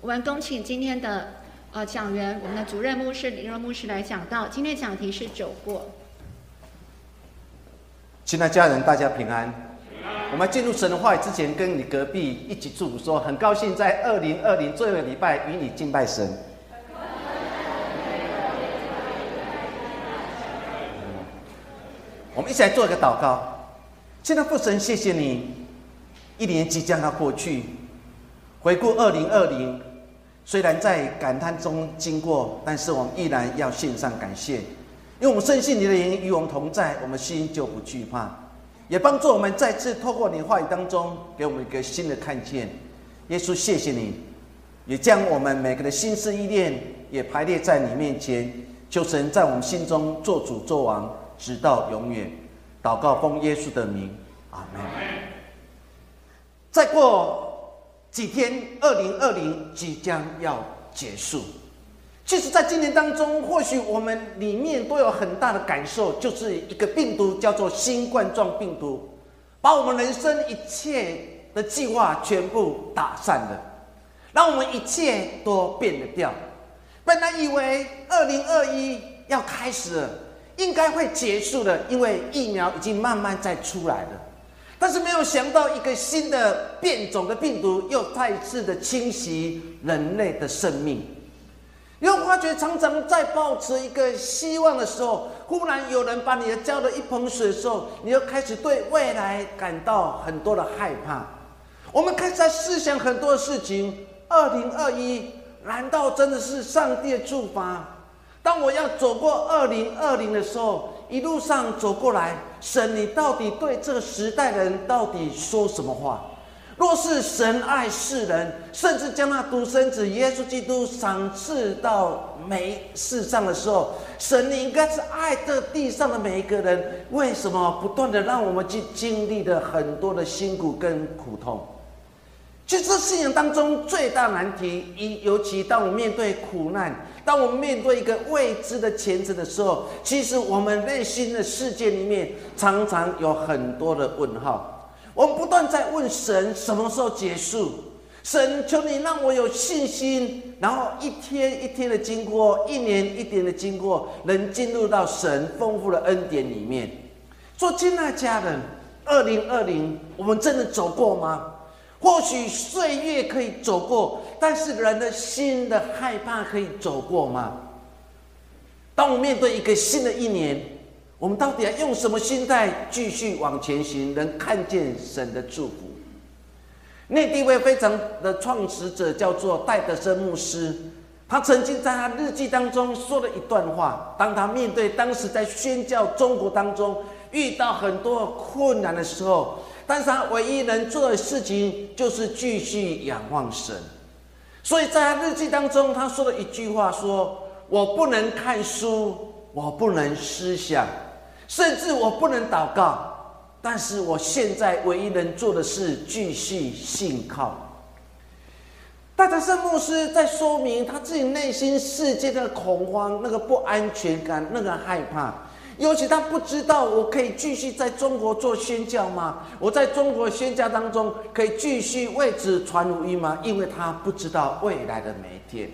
我们恭请今天的呃讲员，我们的主任牧师林荣牧师来讲到。今天讲题是走过。亲爱家人，大家平安。我们进入神的话之前，跟你隔壁一起祝福说，很高兴在二零二零最后一个礼拜与你敬拜神。我们一起来做一个祷告。现在父神，谢谢你，一年即将要过去，回顾二零二零，虽然在感叹中经过，但是我们依然要献上感谢，因为我们深信你的灵与我们同在，我们心就不惧怕，也帮助我们再次透过你话语当中，给我们一个新的看见。耶稣，谢谢你，也将我们每个的心思意念也排列在你面前，求神在我们心中做主做王，直到永远。祷告奉耶稣的名，阿门。再过几天，二零二零即将要结束。其实，在今年当中，或许我们里面都有很大的感受，就是一个病毒叫做新冠状病毒，把我们人生一切的计划全部打散了，让我们一切都变得掉。本来以为二零二一要开始了。应该会结束的，因为疫苗已经慢慢在出来了。但是没有想到，一个新的变种的病毒又再次的侵袭人类的生命。又发觉常常在抱持一个希望的时候，忽然有人把你的浇了一盆水的时候，你又开始对未来感到很多的害怕。我们开始在思想很多的事情。二零二一，难道真的是上帝的祝福？当我要走过二零二零的时候，一路上走过来，神，你到底对这个时代的人到底说什么话？若是神爱世人，甚至将那独生子耶稣基督赏赐到每世上的时候，神，你应该是爱这地上的每一个人。为什么不断的让我们去经历的很多的辛苦跟苦痛？其实信仰当中最大难题，一尤其当我面对苦难。当我们面对一个未知的前程的时候，其实我们内心的世界里面常常有很多的问号。我们不断在问神什么时候结束？神，求你让我有信心，然后一天一天的经过，一年一年的经过，能进入到神丰富的恩典里面。做亲爱家人，二零二零，我们真的走过吗？或许岁月可以走过，但是人的心的害怕可以走过吗？当我面对一个新的一年，我们到底要用什么心态继续往前行，能看见神的祝福？内地一位非常的创始者叫做戴德生牧师，他曾经在他日记当中说了一段话：当他面对当时在宣教中国当中遇到很多困难的时候。但是他唯一能做的事情就是继续仰望神，所以在他日记当中，他说了一句话：说我不能看书，我不能思想，甚至我不能祷告。但是我现在唯一能做的是继续信靠。大家圣牧师在说明他自己内心世界的恐慌、那个不安全感、那个害怕。尤其他不知道，我可以继续在中国做宣教吗？我在中国宣教当中可以继续为子传福音吗？因为他不知道未来的每一天。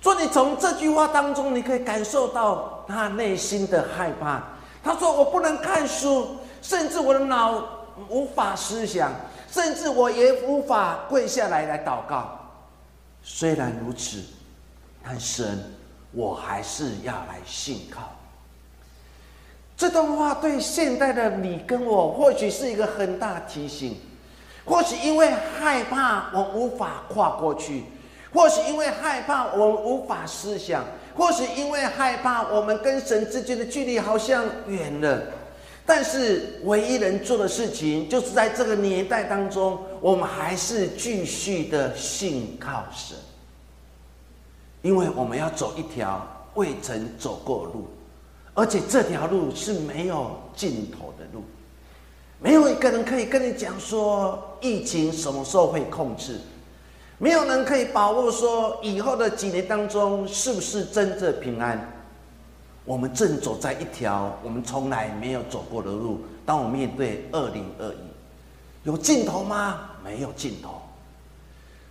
所以你从这句话当中，你可以感受到他内心的害怕。他说：“我不能看书，甚至我的脑无法思想，甚至我也无法跪下来来祷告。虽然如此，但神，我还是要来信靠。”这段话对现代的你跟我，或许是一个很大提醒。或许因为害怕，我无法跨过去；或许因为害怕，我无法思想；或许因为害怕，我们跟神之间的距离好像远了。但是，唯一能做的事情，就是在这个年代当中，我们还是继续的信靠神，因为我们要走一条未曾走过路。而且这条路是没有尽头的路，没有一个人可以跟你讲说疫情什么时候会控制，没有人可以把握说以后的几年当中是不是真正平安。我们正走在一条我们从来没有走过的路。当我面对二零二一，有尽头吗？没有尽头。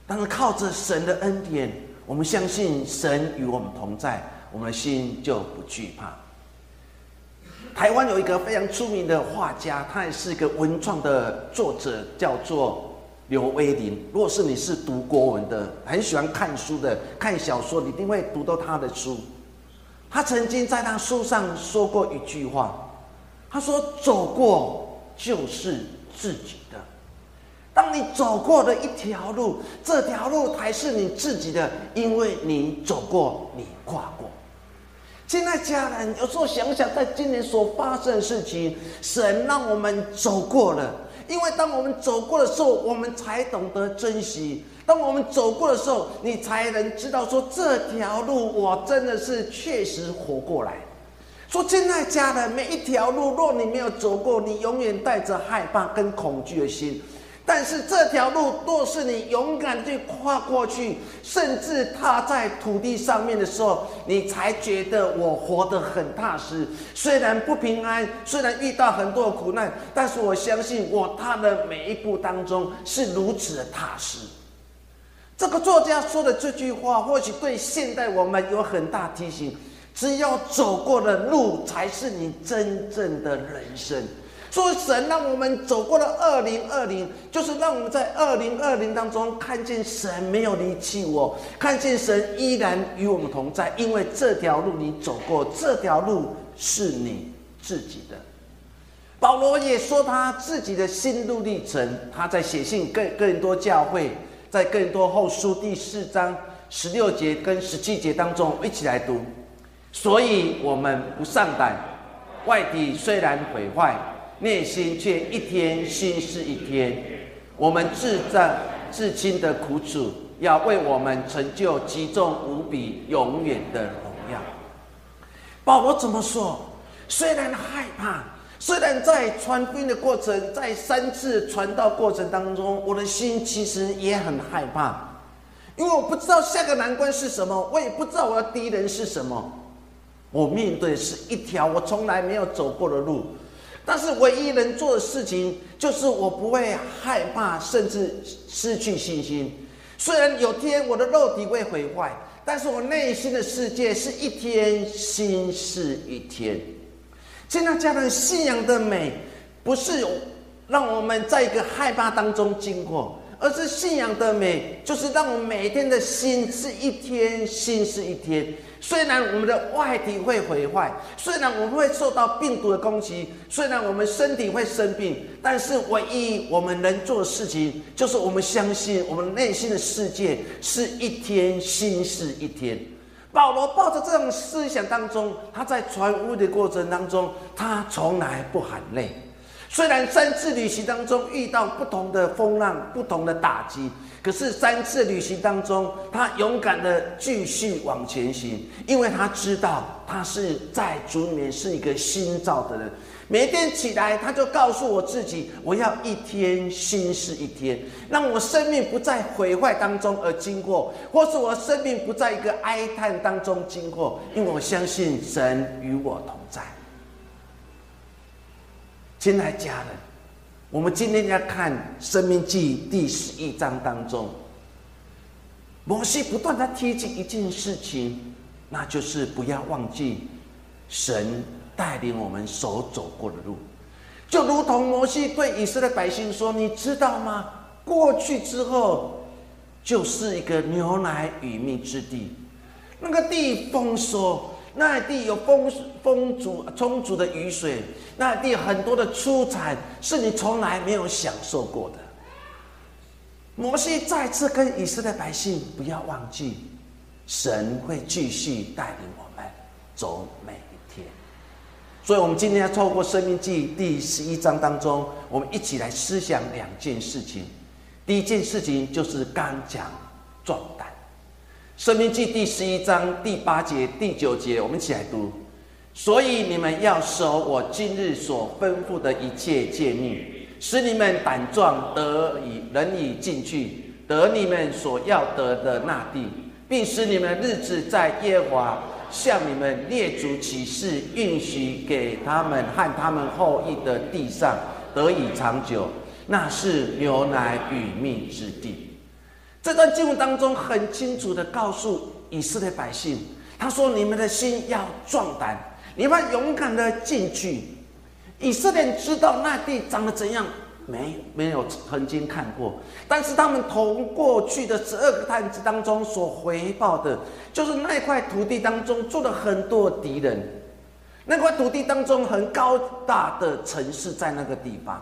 但是靠着神的恩典，我们相信神与我们同在，我们的心就不惧怕。台湾有一个非常出名的画家，他也是一个文创的作者，叫做刘威林。如果是你是读国文的，很喜欢看书的，看小说，你一定会读到他的书。他曾经在他书上说过一句话，他说：“走过就是自己的。当你走过的一条路，这条路才是你自己的，因为你走过，你跨。”亲爱家人，有时候想想，在今年所发生的事情，神让我们走过了。因为当我们走过的时候，我们才懂得珍惜；当我们走过的时候，你才能知道说这条路我真的是确实活过来。说亲爱家人，每一条路，若你没有走过，你永远带着害怕跟恐惧的心。但是这条路，若是你勇敢去跨过去，甚至踏在土地上面的时候，你才觉得我活得很踏实。虽然不平安，虽然遇到很多苦难，但是我相信我踏的每一步当中是如此的踏实。这个作家说的这句话，或许对现代我们有很大提醒：只要走过的路，才是你真正的人生。说神让我们走过了二零二零，就是让我们在二零二零当中看见神没有离弃我，看见神依然与我们同在。因为这条路你走过，这条路是你自己的。保罗也说他自己的心路历程，他在写信更更多教会，在更多后书第四章十六节跟十七节当中一起来读。所以我们不上胆，外体虽然毁坏。内心却一天心是一天，我们自在至亲的苦楚，要为我们成就极重无比、永远的荣耀。保罗怎么说？虽然害怕，虽然在传福音的过程，在三次传道过程当中，我的心其实也很害怕，因为我不知道下个难关是什么，我也不知道我的敌人是什么，我面对是一条我从来没有走过的路。但是唯一能做的事情，就是我不会害怕，甚至失去信心。虽然有天我的肉体会毁坏，但是我内心的世界是一天新是一天。现在家人，信仰的美，不是让我们在一个害怕当中经过，而是信仰的美，就是让我们每天的心是一天新是一天。虽然我们的外体会毁坏，虽然我们会受到病毒的攻击，虽然我们身体会生病，但是唯一我们能做的事情，就是我们相信我们内心的世界是一天新是一天。保罗抱着这种思想当中，他在传福音的过程当中，他从来不喊累。虽然三次旅行当中遇到不同的风浪、不同的打击。可是三次旅行当中，他勇敢的继续往前行，因为他知道他是在主里面是一个新造的人。每天起来，他就告诉我自己：我要一天新是一天，让我生命不在毁坏当中而经过，或是我生命不在一个哀叹当中经过，因为我相信神与我同在。亲爱家人。我们今天要看《生命记》第十一章当中，摩西不断的提起一件事情，那就是不要忘记神带领我们所走过的路，就如同摩西对以色列百姓说：“你知道吗？过去之后就是一个牛奶与蜜之地，那个地丰收。”那地有丰丰足充足的雨水，那地很多的出产是你从来没有享受过的。摩西再次跟以色列百姓不要忘记，神会继续带领我们走每一天。所以，我们今天要透过《生命记》第十一章当中，我们一起来思想两件事情。第一件事情就是刚强壮胆。生命记第十一章第八节、第九节，我们一起来读。所以你们要守我今日所吩咐的一切诫命，使你们胆壮，得以能以进去，得你们所要得的那地，并使你们日子在耶和华向你们列祖起誓，允许给他们和他们后裔的地上得以长久，那是牛奶与蜜之地。这段经文当中很清楚的告诉以色列百姓，他说：“你们的心要壮胆，你们勇敢的进去。”以色列知道那地长得怎样，没没有曾经看过，但是他们从过去的十二个探子当中所回报的，就是那块土地当中住了很多敌人，那块土地当中很高大的城市在那个地方。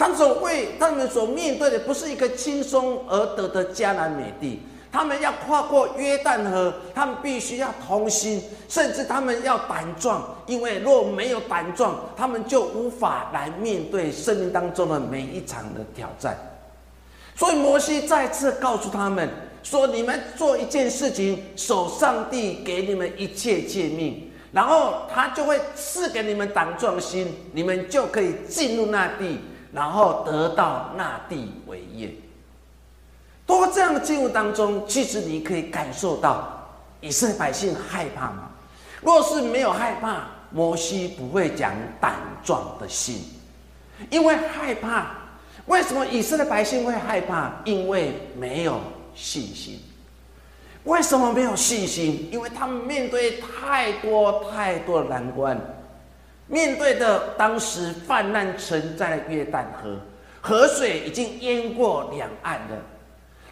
他们所为他们所面对的不是一个轻松而得的迦南美地，他们要跨过约旦河，他们必须要同心，甚至他们要胆壮，因为若没有胆壮，他们就无法来面对生命当中的每一场的挑战。所以摩西再次告诉他们说：“你们做一件事情，守上帝给你们一切诫命，然后他就会赐给你们胆壮心，你们就可以进入那地。”然后得到那地为业。通过这样的经文当中，其实你可以感受到以色列百姓害怕吗？若是没有害怕，摩西不会讲胆壮的心，因为害怕。为什么以色列百姓会害怕？因为没有信心。为什么没有信心？因为他们面对太多太多的难关。面对的当时泛滥成灾的约旦河，河水已经淹过两岸了。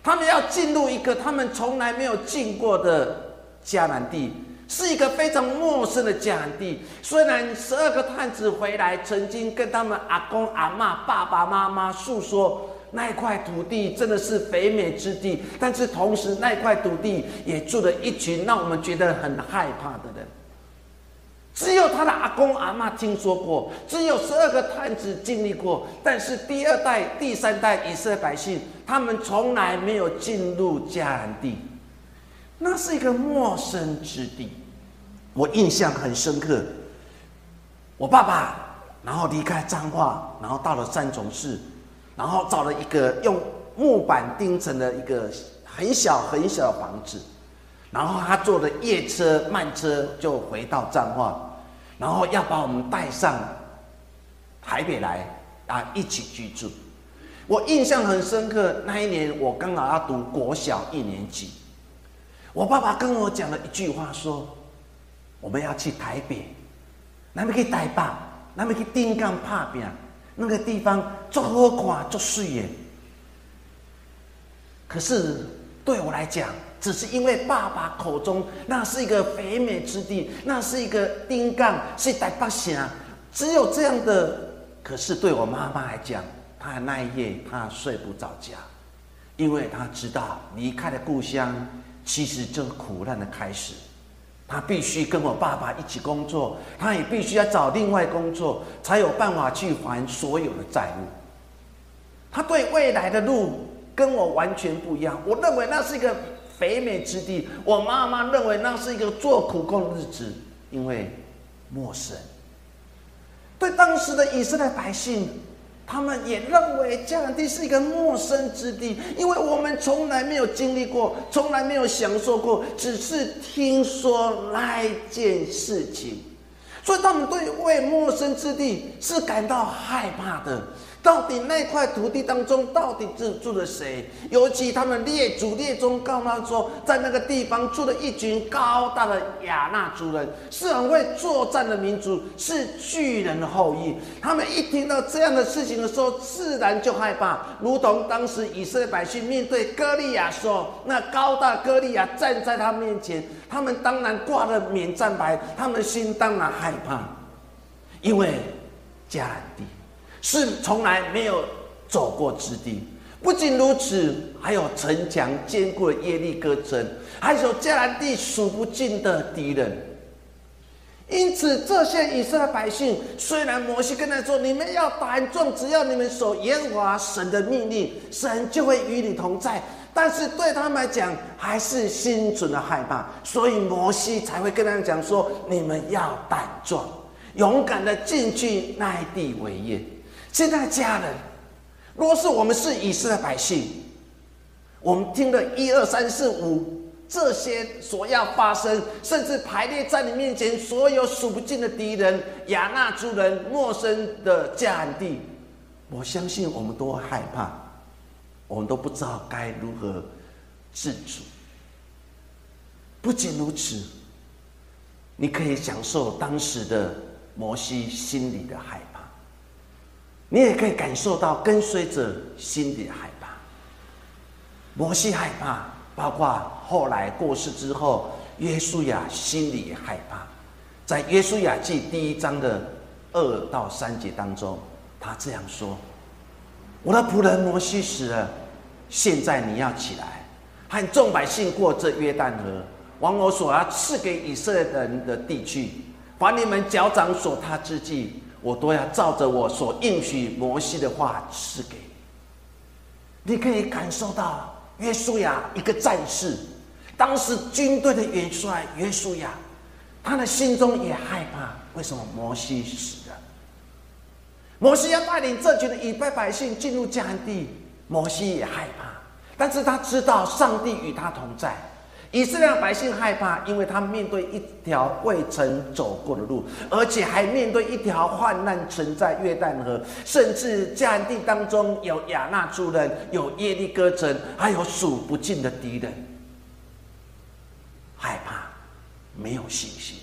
他们要进入一个他们从来没有进过的迦南地，是一个非常陌生的迦南地。虽然十二个探子回来，曾经跟他们阿公阿妈、爸爸妈妈诉说那块土地真的是肥美之地，但是同时那块土地也住了一群让我们觉得很害怕的人。只有他的阿公阿妈听说过，只有十二个探子经历过，但是第二代、第三代以色列百姓，他们从来没有进入迦南地，那是一个陌生之地。我印象很深刻，我爸爸然后离开彰化，然后到了三重市，然后找了一个用木板钉成的一个很小很小的房子，然后他坐的夜车慢车就回到彰化。然后要把我们带上台北来啊，一起居住。我印象很深刻，那一年我刚好要读国小一年级，我爸爸跟我讲了一句话，说我们要去台北，那边可以台北，那边去丁港拍拼，那个地方足好看，足水眼。可是对我来讲，只是因为爸爸口中那是一个肥美之地，那是一个丁杠，是台北城，只有这样的。可是对我妈妈来讲，她那一夜她睡不着觉，因为她知道离开了故乡，其实就是苦难的开始。她必须跟我爸爸一起工作，她也必须要找另外工作，才有办法去还所有的债务。她对未来的路跟我完全不一样，我认为那是一个。肥美之地，我妈妈认为那是一个做苦工的日子，因为陌生。对当时的以色列百姓，他们也认为迦南地是一个陌生之地，因为我们从来没有经历过，从来没有享受过，只是听说那一件事情，所以他们对为陌生之地是感到害怕的。到底那块土地当中，到底住住了谁？尤其他们列祖列宗告他说，在那个地方住了一群高大的亚纳族人，是很会作战的民族，是巨人的后裔。他们一听到这样的事情的时候，自然就害怕，如同当时以色列百姓面对歌利亚说，那高大哥利亚站在他面前，他们当然挂了免战牌，他们心当然害怕，因为迦南地。是从来没有走过之地。不仅如此，还有城墙坚固的耶利哥城，还有迦南地数不尽的敌人。因此，这些以色列百姓，虽然摩西跟他说：“你们要胆壮，只要你们守耶和华神的命令，神就会与你同在。”但是对他们来讲，还是心存的害怕。所以摩西才会跟他们讲说：“你们要胆壮，勇敢的进去那地为业。”现在家人，如果是我们是以色列百姓，我们听了一二三四五这些所要发生，甚至排列在你面前所有数不尽的敌人、亚纳族人、陌生的迦南地，我相信我们都害怕，我们都不知道该如何自主。不仅如此，你可以享受当时的摩西心里的害怕，你也可以感受到跟随者心里害怕。摩西害怕，包括后来过世之后，约书亚心里害怕。在约书亚记第一章的二到三节当中，他这样说：“我的仆人摩西死了，现在你要起来，和众百姓过这约旦河。”往我所要赐给以色列人的地区，把你们脚掌所踏之地，我都要照着我所应许摩西的话赐给你。你可以感受到约书亚一个战士，当时军队的元帅约书亚，他的心中也害怕。为什么摩西死了？摩西要带领这群的以色百姓进入迦南地，摩西也害怕，但是他知道上帝与他同在。以色列百姓害怕，因为他们面对一条未曾走过的路，而且还面对一条患难存在约旦河，甚至迦南地当中有亚纳族人，有耶利哥城，还有数不尽的敌人。害怕，没有信心。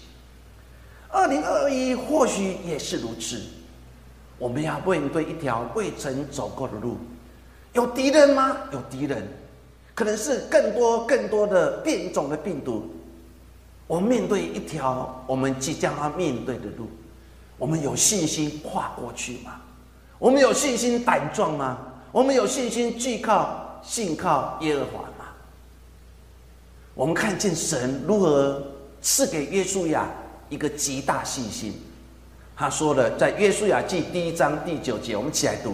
二零二一或许也是如此，我们要面对一条未曾走过的路，有敌人吗？有敌人。可能是更多更多的变种的病毒，我们面对一条我们即将要面对的路，我们有信心跨过去吗？我们有信心胆壮吗？我们有信心具靠信靠耶和华吗？我们看见神如何赐给约书亚一个极大信心。他说了，在约书亚记第一章第九节，我们起来读：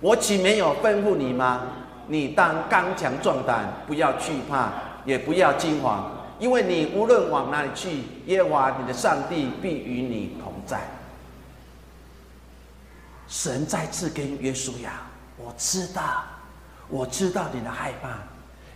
我岂没有吩咐你吗？你当刚强壮胆，不要惧怕，也不要惊惶，因为你无论往哪里去，耶和华你的上帝必与你同在。神再次跟约书亚，我知道，我知道你的害怕，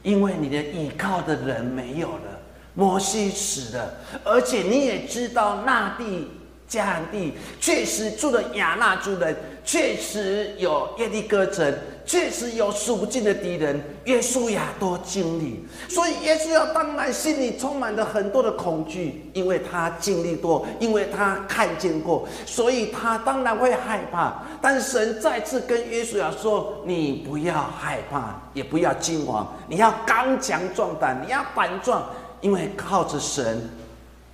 因为你的倚靠的人没有了，摩西死了，而且你也知道那地迦南地确实住了亚纳族人，确实有耶利哥城。确实有数不尽的敌人，约书亚都经历，所以耶稣亚当然心里充满了很多的恐惧，因为他经历过，因为他看见过，所以他当然会害怕。但神再次跟约书亚说：“你不要害怕，也不要惊慌，你要刚强壮胆，你要胆壮，因为靠着神，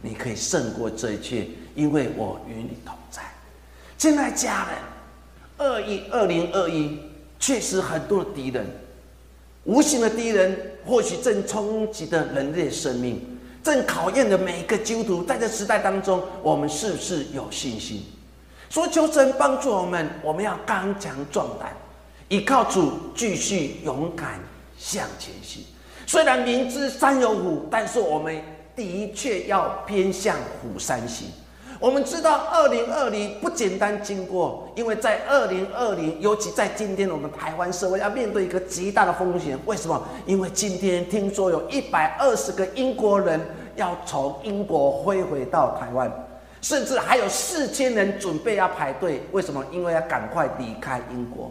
你可以胜过这一切，因为我与你同在。”亲爱家人，二一二零二一。确实，很多的敌人，无形的敌人，或许正冲击着人类生命，正考验着每一个基督徒。在这时代当中，我们是不是有信心？说求神帮助我们，我们要刚强壮胆，依靠主，继续勇敢向前行。虽然明知山有虎，但是我们的确要偏向虎山行。我们知道，二零二零不简单经过，因为在二零二零，尤其在今天，我们台湾社会要面对一个极大的风险。为什么？因为今天听说有一百二十个英国人要从英国飞回到台湾，甚至还有四千人准备要排队。为什么？因为要赶快离开英国。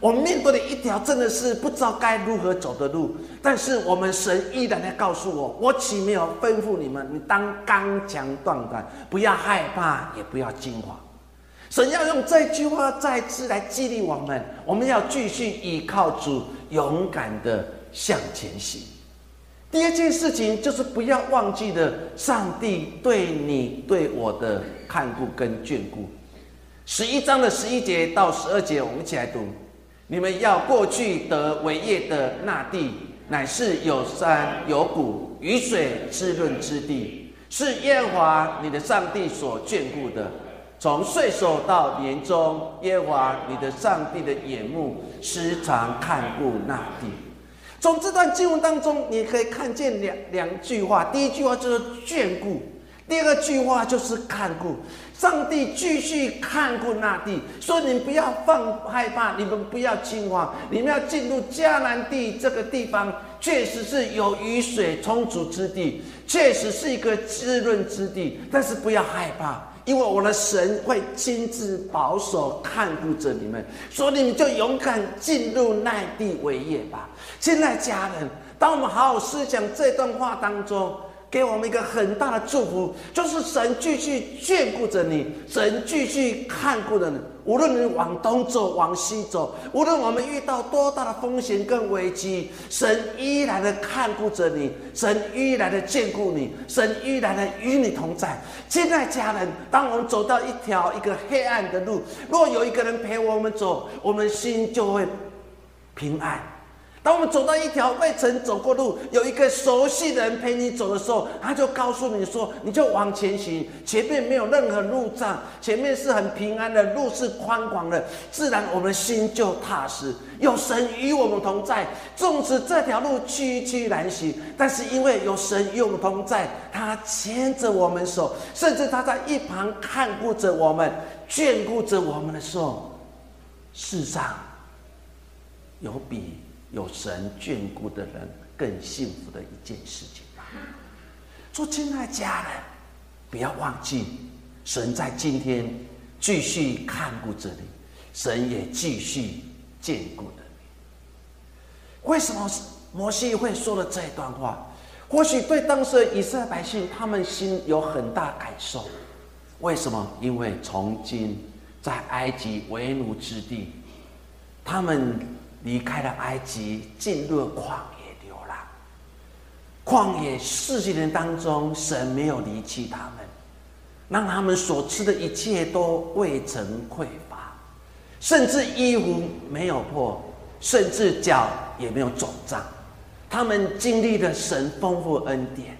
我们面对的一条真的是不知道该如何走的路，但是我们神依然在告诉我：我岂没有吩咐你们？你当刚强壮胆，不要害怕，也不要惊慌。神要用这句话再次来激励我们，我们要继续依靠主，勇敢的向前行。第二件事情就是不要忘记了上帝对你对我的看顾跟眷顾。十一章的十一节到十二节，我们一起来读。你们要过去得为业的那地，乃是有山有谷、雨水滋润之地，是耶和华你的上帝所眷顾的。从岁首到年终，耶和华你的上帝的眼目时常看顾那地。从这段经文当中，你可以看见两两句话。第一句话就是眷顾，第二句话就是看顾。上帝继续看顾那地，说：“你们不要放害怕，你们不要惊慌，你们要进入迦南地这个地方，确实是有雨水充足之地，确实是一个滋润之地。但是不要害怕，因为我的神会亲自保守看顾着你们。说你们就勇敢进入那地为业吧。”亲爱家人。当我们好好思想这段话当中。给我们一个很大的祝福，就是神继续眷顾着你，神继续看顾着你。无论你往东走，往西走，无论我们遇到多大的风险跟危机，神依然的看顾着你，神依然的眷顾你，神依然的与你同在。亲爱家人，当我们走到一条一个黑暗的路，若有一个人陪我们走，我们心就会平安。当我们走到一条未曾走过路，有一个熟悉的人陪你走的时候，他就告诉你说：“你就往前行，前面没有任何路障，前面是很平安的，路是宽广的，自然我们心就踏实。有神与我们同在，纵使这条路曲曲难行，但是因为有神与我们同在，他牵着我们手，甚至他在一旁看顾着我们，眷顾着我们的时候，世上有比。”有神眷顾的人更幸福的一件事情吧。做亲爱家人，不要忘记，神在今天继续看顾着你，神也继续眷顾着你。为什么摩西会说了这一段话？或许对当时的以色列百姓，他们心有很大感受。为什么？因为从今在埃及为奴之地，他们。离开了埃及，进入了旷野流浪。旷野四十年当中，神没有离弃他们，让他们所吃的一切都未曾匮乏，甚至衣服没有破，甚至脚也没有肿胀。他们经历了神丰富恩典，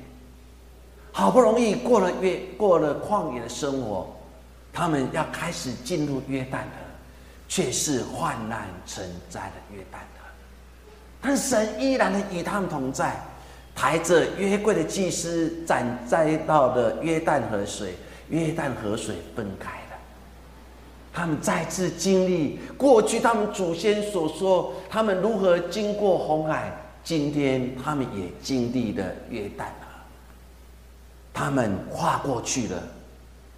好不容易过了约过了旷野的生活，他们要开始进入约旦了。却是患难成灾的约旦河，但神依然的与他们同在，抬着约柜的祭司斩摘到的约旦河水，约旦河水分开了。他们再次经历过去他们祖先所说，他们如何经过红海，今天他们也经历了约旦河。他们跨过去了，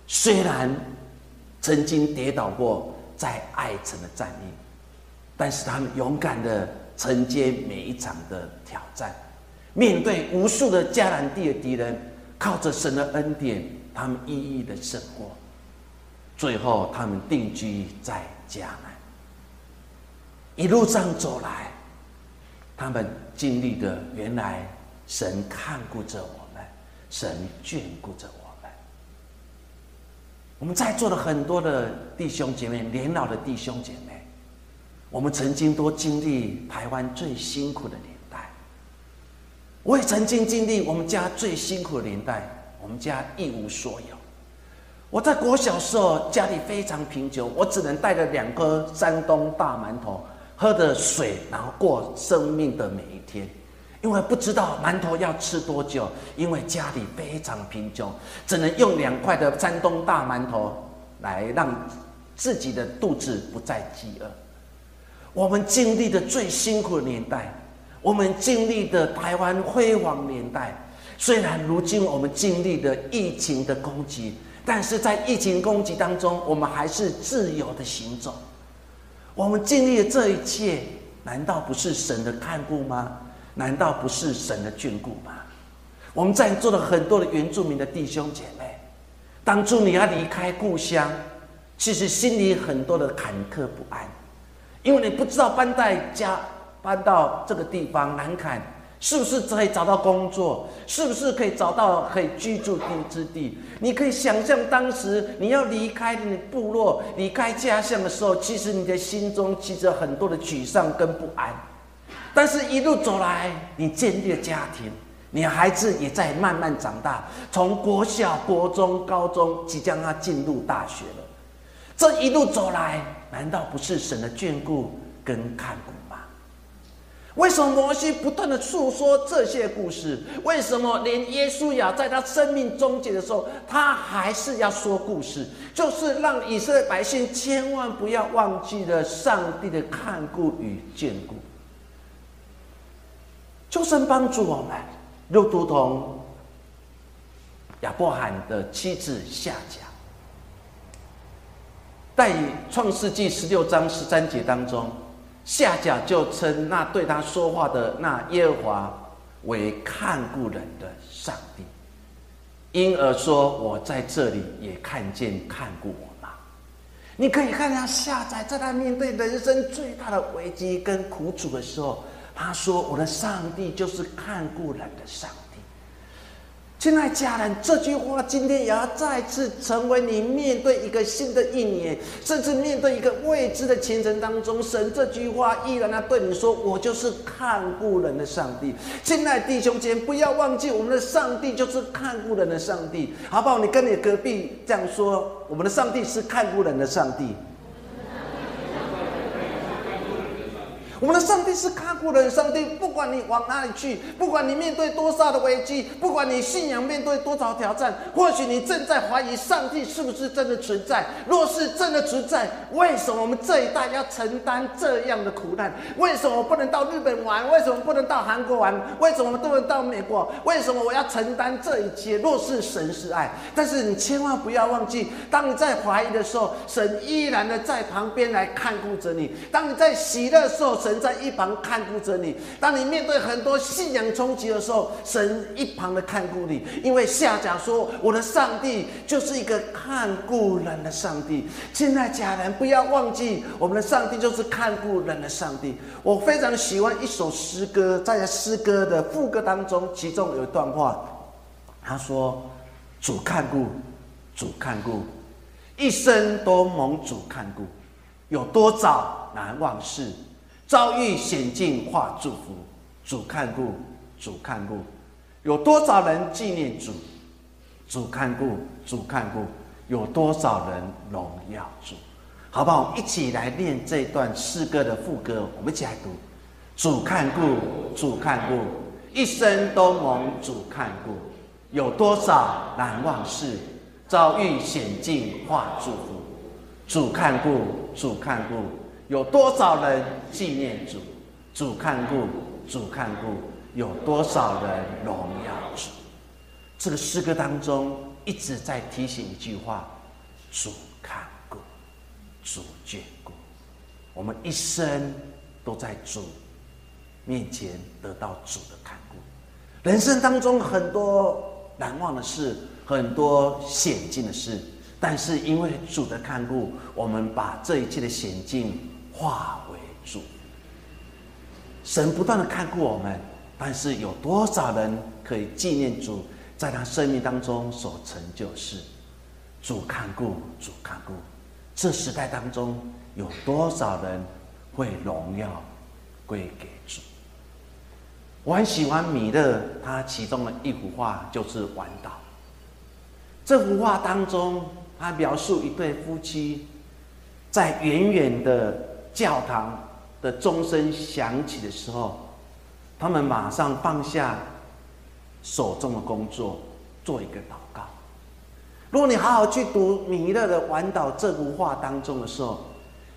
虽然曾经跌倒过。在爱城的战役，但是他们勇敢的承接每一场的挑战，面对无数的迦南地的敌人，靠着神的恩典，他们一一的胜过。最后，他们定居在迦南。一路上走来，他们经历的原来神看顾着我们，神眷顾着我。我们在座的很多的弟兄姐妹，年老的弟兄姐妹，我们曾经都经历台湾最辛苦的年代。我也曾经经历我们家最辛苦的年代，我们家一无所有。我在国小时候家里非常贫穷，我只能带着两颗山东大馒头，喝着水，然后过生命的每一天。因为不知道馒头要吃多久，因为家里非常贫穷，只能用两块的山东大馒头来让自己的肚子不再饥饿。我们经历的最辛苦的年代，我们经历的台湾辉煌年代，虽然如今我们经历的疫情的攻击，但是在疫情攻击当中，我们还是自由的行走。我们经历的这一切，难道不是神的看顾吗？难道不是神的眷顾吗？我们在座的很多的原住民的弟兄姐妹，当初你要离开故乡，其实心里很多的坎坷不安，因为你不知道搬在家搬到这个地方南坎，是不是可以找到工作，是不是可以找到可以居住地之地？你可以想象当时你要离开你部落、离开家乡的时候，其实你的心中其实很多的沮丧跟不安。但是，一路走来，你建立了家庭，你的孩子也在慢慢长大，从国小、国中、高中，即将要进入大学了。这一路走来，难道不是神的眷顾跟看顾吗？为什么摩西不断的诉说这些故事？为什么连耶稣亚在他生命终结的时候，他还是要说故事？就是让以色列百姓千万不要忘记了上帝的看顾与眷顾。求神帮助我们，又如同亚伯罕的妻子夏甲，在创世纪十六章十三节当中，夏甲就称那对他说话的那耶和华为看顾人的上帝。因而说，我在这里也看见看顾我嘛。你可以看他下载，在他面对人生最大的危机跟苦楚的时候，他说：“我的上帝就是看顾人的上帝。”亲爱家人，这句话今天也要再次成为你面对一个新的一年，甚至面对一个未知的前程当中，神这句话依然要对你说：“我就是看顾人的上帝。”亲爱弟兄姐，不要忘记，我们的上帝就是看顾人的上帝，好不好？你跟你隔壁这样说：“我们的上帝是看顾人的上帝。”我们的上帝是看顾人，上帝不管你往哪里去，不管你面对多少的危机，不管你信仰面对多少挑战，或许你正在怀疑上帝是不是真的存在。若是真的存在，为什么我们这一代要承担这样的苦难？为什么我不能到日本玩？为什么不能到韩国玩？为什么不能到美国？为什么我要承担这一切？若是神是爱，但是你千万不要忘记，当你在怀疑的时候，神依然的在旁边来看顾着你；当你在喜乐的时候，神。在一旁看顾着你。当你面对很多信仰冲击的时候，神一旁的看顾你。因为下讲说，我的上帝就是一个看顾人的上帝。现在家人不要忘记，我们的上帝就是看顾人的上帝。我非常喜欢一首诗歌，在诗歌的副歌当中，其中有一段话，他说：“主看顾，主看顾，一生都蒙主看顾，有多少难忘事。”遭遇险境化祝福，主看顾，主看顾，有多少人纪念主？主看顾，主看顾，有多少人荣耀主？好不好？一起来念这段诗歌的副歌，我们一起来读：主看顾，主看顾，一生都蒙主看顾，有多少难忘事？遭遇险境化祝福，主看顾，主看顾。有多少人纪念主？主看顾，主看顾。有多少人荣耀主？这个诗歌当中一直在提醒一句话：主看顾，主眷顾。我们一生都在主面前得到主的看顾。人生当中很多难忘的事，很多险境的事，但是因为主的看顾，我们把这一切的险境。化为主，神不断的看顾我们，但是有多少人可以纪念主在他生命当中所成就事？主看顾，主看顾，这时代当中有多少人会荣耀归给主？我很喜欢米勒他其中的一幅画，就是《晚岛》。这幅画当中，他描述一对夫妻在远远的。教堂的钟声响起的时候，他们马上放下手中的工作，做一个祷告。如果你好好去读米勒的《晚岛》这幅画当中的时候，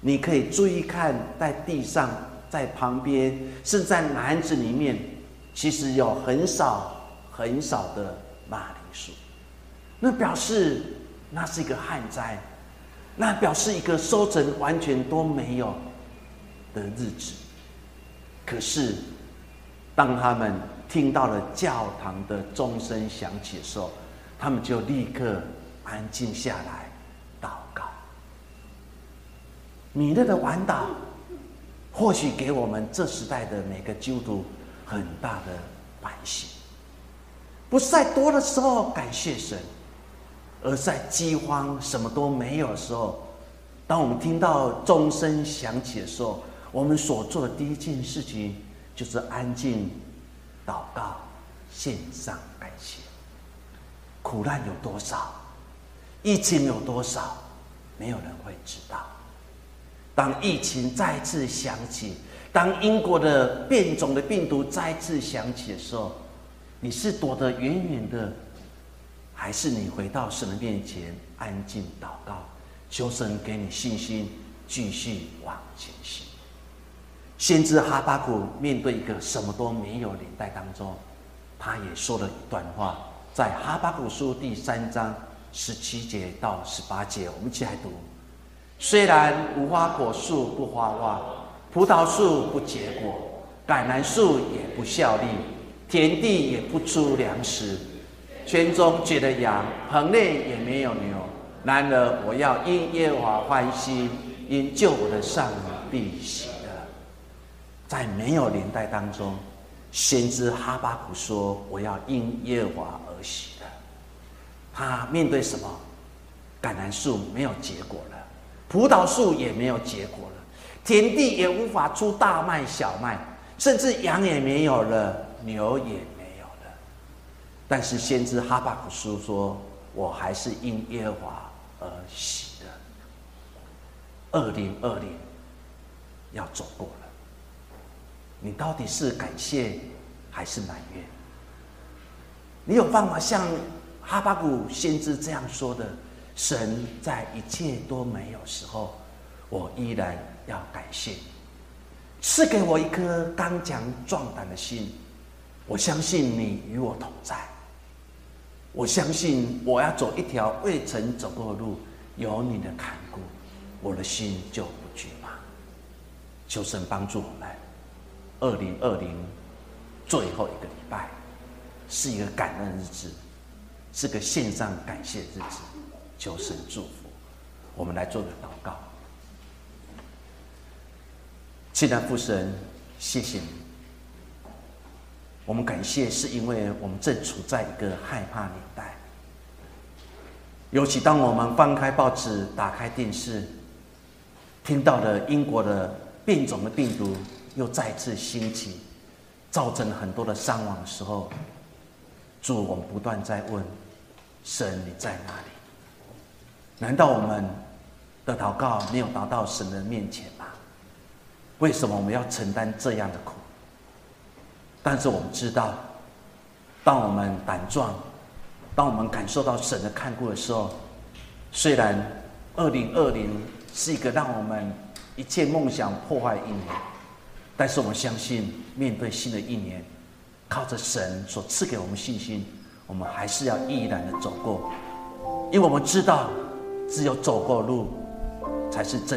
你可以注意看，在地上、在旁边，是在篮子里面，其实有很少很少的马铃薯，那表示那是一个旱灾，那表示一个收成完全都没有。的日子，可是当他们听到了教堂的钟声响起的时候，他们就立刻安静下来祷告。米勒的晚祷，或许给我们这时代的每个基督徒很大的反省。不是在多的时候感谢神，而在饥荒什么都没有的时候，当我们听到钟声响起的时候。我们所做的第一件事情，就是安静祷告，献上感谢。苦难有多少，疫情有多少，没有人会知道。当疫情再次响起，当英国的变种的病毒再次响起的时候，你是躲得远远的，还是你回到神的面前安静祷告，求神给你信心，继续往前行？先知哈巴谷面对一个什么都没有年代当中，他也说了一段话，在哈巴谷书第三章十七节到十八节，我们一起来读：虽然无花果树不发旺，葡萄树不结果，橄榄树也不效力，田地也不出粮食，圈中绝了羊，棚内也没有牛。然而我要因耶和华欢喜，因救我的上帝喜。在没有年代当中，先知哈巴谷说：“我要因耶和华而喜的。”他面对什么？橄榄树没有结果了，葡萄树也没有结果了，田地也无法出大麦、小麦，甚至羊也没有了，牛也没有了。但是先知哈巴谷书说：“我还是因耶和华而喜的。”二零二零要走过了，你到底是感谢还是埋怨？你有办法像哈巴谷先知这样说的？神在一切都没有时候，我依然要感谢你，赐给我一颗刚强壮胆的心。我相信你与我同在，我相信我要走一条未曾走过的路，有你的看顾，我的心就不惧怕。求神帮助我们，二零二零最后一个礼拜是一个感恩日子，是个线上感谢日子。求神祝福，我们来做个祷告。亲爱的父神，谢谢你。我们感谢，是因为我们正处在一个害怕年代。尤其当我们翻开报纸、打开电视，听到了英国的变种的病毒又再次兴起，造成很多的伤亡的时候，主，我们不断在问：神，你在哪里？难道我们的祷告没有达到神的面前吗？为什么我们要承担这样的苦？但是我们知道，当我们胆壮，当我们感受到神的看顾的时候，虽然二零二零是一个让我们一切梦想破坏一年，但是我们相信，面对新的一年，靠着神所赐给我们信心，我们还是要毅然的走过，因为我们知道。只有走过路，才是真。